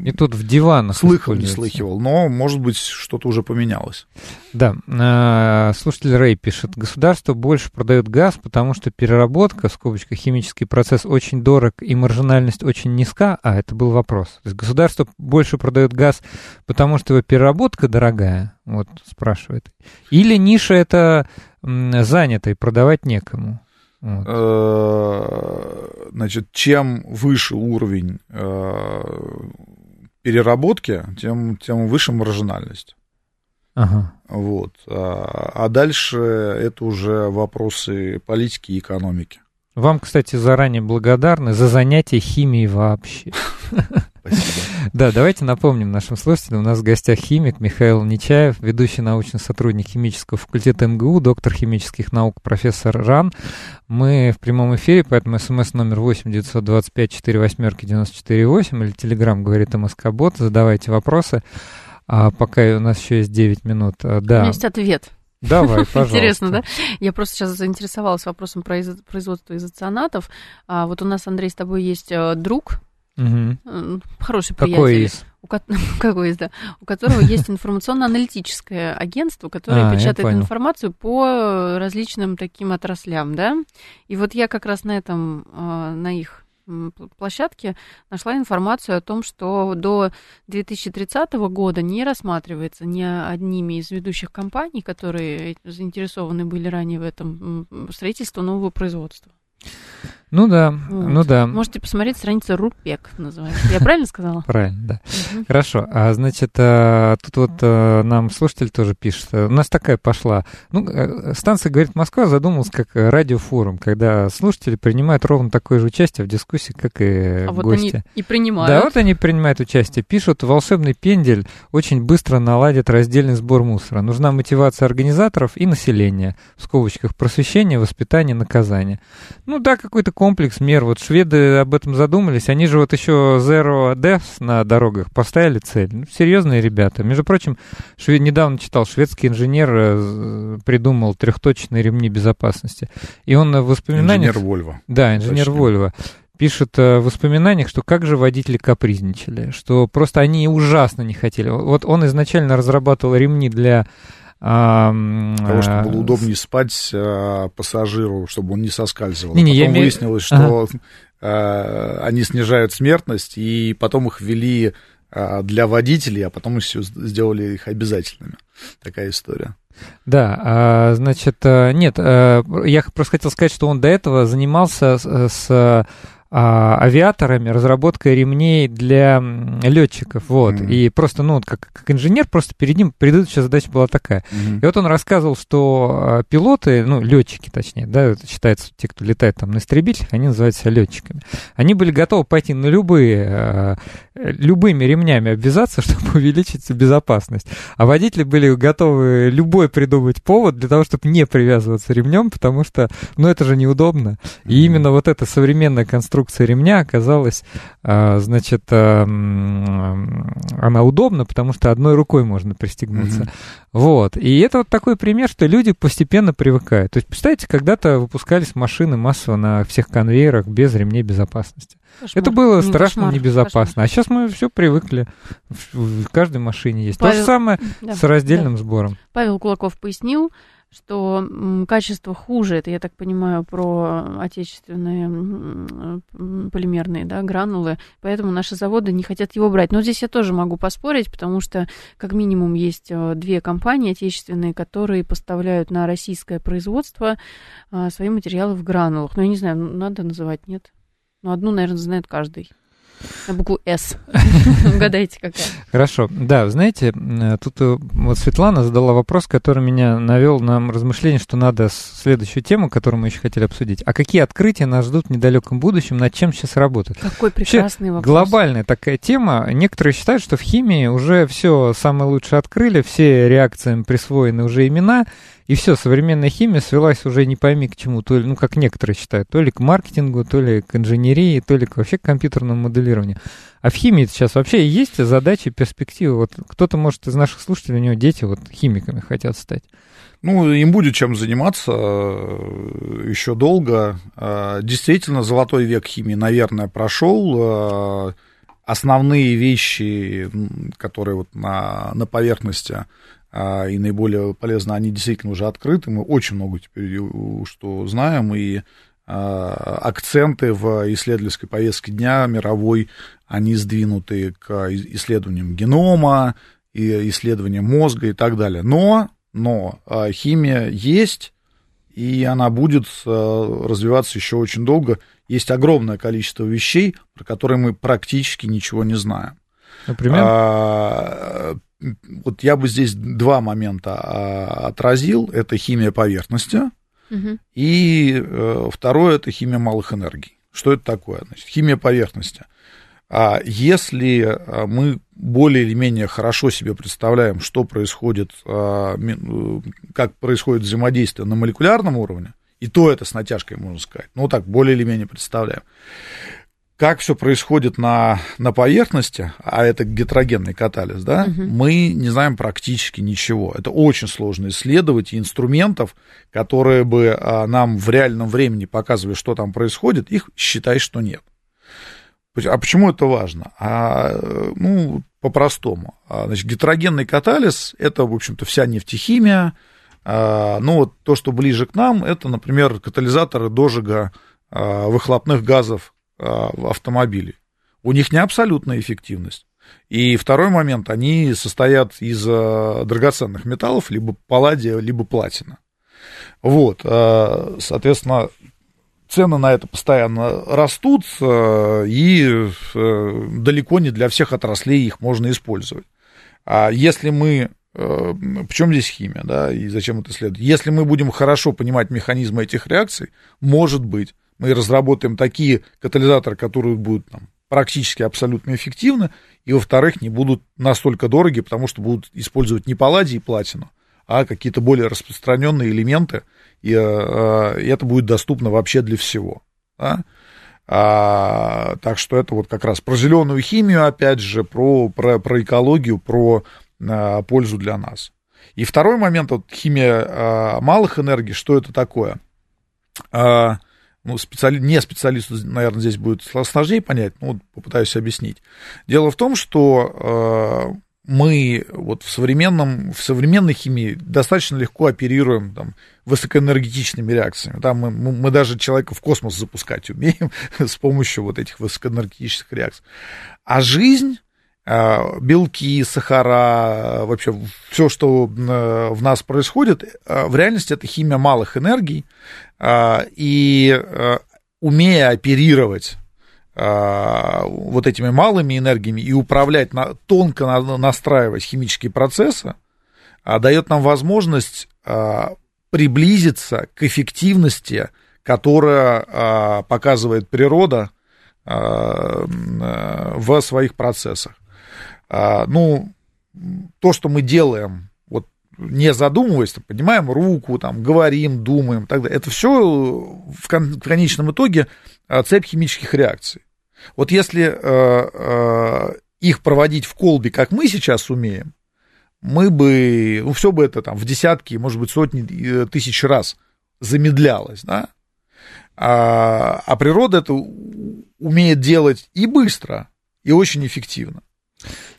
И тут в диванах Слыхал, не слыхивал, но, может быть, что-то уже поменялось. Да, а, слушатель Рэй пишет, государство больше продает газ, потому что переработка, в скобочках, химический процесс очень дорог и маржинальность очень низка, а это был вопрос. То есть государство больше продает газ, потому что его переработка дорогая, вот спрашивает. Или ниша это занята и продавать некому. Вот. Э, значит, чем выше уровень э, переработки, тем, тем выше маржинальность. Ага. Вот. А, а дальше это уже вопросы политики и экономики. Вам, кстати, заранее благодарны за занятие химией вообще. Спасибо. Да, давайте напомним нашим слушателям. У нас в гостях химик Михаил Нечаев, ведущий научный сотрудник химического факультета МГУ, доктор химических наук, профессор РАН. Мы в прямом эфире, поэтому смс номер 8 925 4 восьмерки 94 8 или телеграмм говорит МСК-бот. Задавайте вопросы. А пока у нас еще есть 9 минут. А, да. У меня есть ответ. Давай, пожалуйста. Интересно, да? Я просто сейчас заинтересовалась вопросом про производство изоцианатов. А вот у нас, Андрей, с тобой есть э, друг, Угу. Хороший Какой приятель. из? У, ко- какой из, да, у которого есть информационно-аналитическое агентство, которое А, печатает информацию по различным таким отраслям, да. И вот я как раз на этом, э, на их площадке нашла информацию о том, что до 2030 года не рассматривается ни одними из ведущих компаний, которые заинтересованы были ранее в этом, строительство нового производства. Ну да, Вот. ну да. Можете посмотреть страницу РУПЕК называется. Я правильно сказала? Правильно, да. Хорошо. А значит, а, тут вот а, нам слушатель тоже пишет. а, У нас такая пошла. Ну, э, станция «Говорит Москва» задумалась как э, радиофорум, когда слушатели принимают ровно такое же участие в дискуссии, как и А вот гости. они и принимают. Да, вот они принимают участие. Пишут, волшебный пендель очень быстро наладит раздельный сбор мусора. Нужна мотивация организаторов и населения. В скобочках просвещение, воспитание, наказание. Ну да, какой-то комплекс мер. Вот шведы об этом задумались. Они же вот еще Zero Deaths на дорогах поставили цель. Ну, серьезные ребята. Между прочим, швед... недавно читал, шведский инженер э, придумал трехточные ремни безопасности. И он в воспоминаниях... Инженер Вольво. Да, инженер. Вольво пишет э, в воспоминаниях, что как же водители капризничали, что просто они ужасно не хотели. Вот он изначально разрабатывал ремни для... а, того, чтобы а, было удобнее спать а, пассажиру, чтобы он не соскальзывал. Не-не, А я потом имею- выяснилось, что а, они снижают смертность, и потом их ввели а, для водителей, а потом еще сделали их обязательными. Такая история. Да, а, значит, э, нет, э, я просто хотел сказать, что он до этого занимался с, а, авиаторами, разработкой ремней для летчиков, вот, Мгм. и просто, ну, как, как инженер, просто перед ним предыдущая задача была такая. И вот он рассказывал, что э, пилоты, ну, летчики, точнее, да, это считается, те, кто летает там на истребителях, они называют себя летчиками. Они были готовы пойти на любые, э, любыми ремнями обвязаться, чтобы увеличить безопасность. А водители были готовы любой придумать повод для того, чтобы не привязываться ремнем, потому что, ну, это же неудобно. И именно вот эта современная конструкция ремня оказалась, э, значит, м, она удобна, потому что одной рукой можно пристегнуться. Мгм. Вот. И это вот такой пример, что люди постепенно привыкают. То есть, представьте, когда-то выпускались машины массово на всех конвейерах без ремней безопасности. Кошмар. Это было страшно кошмар, небезопасно. А сейчас мы все привыкли. В, каждой машине есть. То Павел- же самое кошмар. Да, с раздельным сбором. да. Павел Кулаков пояснил, что качество хуже, это я так понимаю про отечественные полимерные да, гранулы, поэтому наши заводы не хотят его брать. Но здесь я тоже могу поспорить, потому что как минимум есть э, две компании отечественные, которые поставляют на российское производство а, свои материалы в гранулах. Ну, я не знаю, надо называть, нет? Ну, одну, наверное, знает каждый. На букву «С». Угадайте, какая. Хорошо. Да, знаете, м, тут э, вот Светлана задала вопрос, который меня навел на размышление, что надо следующую тему, которую мы еще хотели обсудить. А какие открытия нас ждут в недалеком будущем, над чем сейчас работать? Какой прекрасный вопрос. Глобальная такая тема. Некоторые считают, что в химии уже все самое лучшее открыли, все реакциям присвоены уже имена, И все, современная химия свелась уже не пойми к чему, то ли, ну, как некоторые считают, то ли к маркетингу, то ли к инженерии, то ли к вообще к компьютерному моделированию. А в химии сейчас вообще есть задачи, перспективы? Вот кто-то, может, из наших слушателей, у него дети вот химиками хотят стать. Ну, им будет чем заниматься э, еще долго. Э, действительно, золотой век химии, наверное, прошел. Э, основные вещи, которые вот на, на поверхности и наиболее полезно, они действительно уже открыты. Мы очень много теперь что знаем, и а, акценты в исследовательской повестке дня мировой, они сдвинуты к исследованиям генома, и исследованиям мозга и так далее. Но, но а, химия есть, и она будет развиваться еще очень долго. Есть огромное количество вещей, про которые мы практически ничего не знаем. Например? Вот я бы здесь два момента а, отразил. Это химия поверхности. Угу. И э, второе это химия малых энергий. Что это такое? Значит, химия поверхности. А если а, мы более или менее хорошо себе представляем, что происходит, а, как происходит взаимодействие на молекулярном уровне, и то это с натяжкой, можно сказать, ну так, более или менее представляем, как все происходит на, на поверхности, а это гетерогенный катализ, да, угу. мы не знаем практически ничего. Это очень сложно исследовать, и инструментов, которые бы а, нам в реальном времени показывали, что там происходит, их считай, что нет. А почему это важно? А, ну, по-простому. А, значит, гетерогенный катализ – это, в общем-то, вся нефтехимия. А, ну, вот то, что ближе к нам, это, например, катализаторы дожига а, выхлопных газов автомобилей. У них не абсолютная эффективность. И второй момент, они состоят из а, драгоценных металлов, либо палладия, либо платина. Вот, а, соответственно, цены на это постоянно растут, и далеко не для всех отраслей их можно использовать. А если мы в чем здесь химия, да, и зачем это следует? Если мы будем хорошо понимать механизмы этих реакций, может быть, мы разработаем такие катализаторы, которые будут там, практически абсолютно эффективны, и, во-вторых, не будут настолько дороги, потому что будут использовать не палладий и платину, а какие-то более распространенные элементы, и, э, и это будет доступно вообще для всего. Да? А, так что это вот как раз про зеленую химию, опять же, про, про, про экологию, про а, пользу для нас. И второй момент, вот химия а, малых энергий, что это такое? А, ну, специали... не специалисту, наверное, здесь будет сложнее понять, но вот попытаюсь объяснить. Дело в том, что э, мы вот в, современном, в современной химии достаточно легко оперируем там, высокоэнергетичными реакциями. Там мы, мы даже человека в космос запускать умеем с помощью вот этих высокоэнергетических реакций. А жизнь белки, сахара, вообще все, что э, в нас происходит, э, в реальности это химия малых энергий, а, и а, умея оперировать а, вот этими малыми энергиями и управлять, тонко настраивать химические процессы, дает нам возможность приблизиться к эффективности, которая показывает природа в своих процессах. Ну, то, что мы делаем не задумываясь, поднимаем руку, там, говорим, думаем, так далее. Это все в, кон- в конечном итоге а, цепь химических реакций. Вот если э, э, их проводить в колбе, как мы сейчас умеем, мы бы, ну, все бы это там в десятки, может быть, сотни э, тысяч раз замедлялось, да? А, а природа это умеет делать и быстро, и очень эффективно.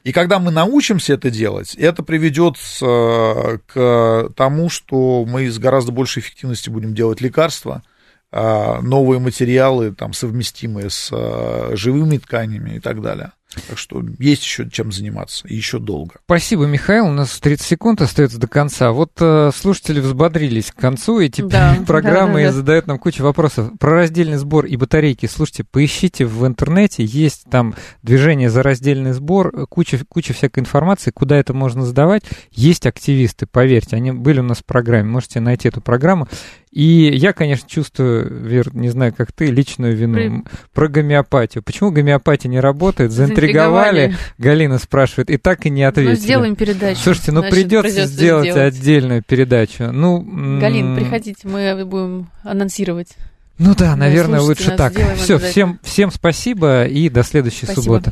И когда мы научимся это делать, это приведет э, к тому, что мы с гораздо большей эффективностью будем делать лекарства, а, новые материалы, там, совместимые с э, живыми тканями и так далее. Так что есть еще чем заниматься, и еще долго. Спасибо, Михаил. У нас 30 секунд остается до конца. Вот э, слушатели взбодрились к концу, и теперь да, программа да, да, да. задает нам кучу вопросов. Про раздельный сбор и батарейки. Слушайте, поищите в интернете, есть там движение за раздельный сбор, куча, куча всякой информации, куда это можно сдавать. Есть активисты, поверьте, они были у нас в программе, можете найти эту программу. И я, конечно, чувствую, Вер, не знаю, как ты, личную вину При- про гомеопатию. Почему гомеопатия не работает? Заинтриговали, Галина спрашивает, и так и не Ну, ответили. сделаем передачу. Слушайте, ну Значит, придется придется сделать сделать. отдельную передачу. Ну, Галин, приходите, мы будем анонсировать. Ну да, наверное, лучше так. Все, всем, всем спасибо и до следующей Спасибо. субботы.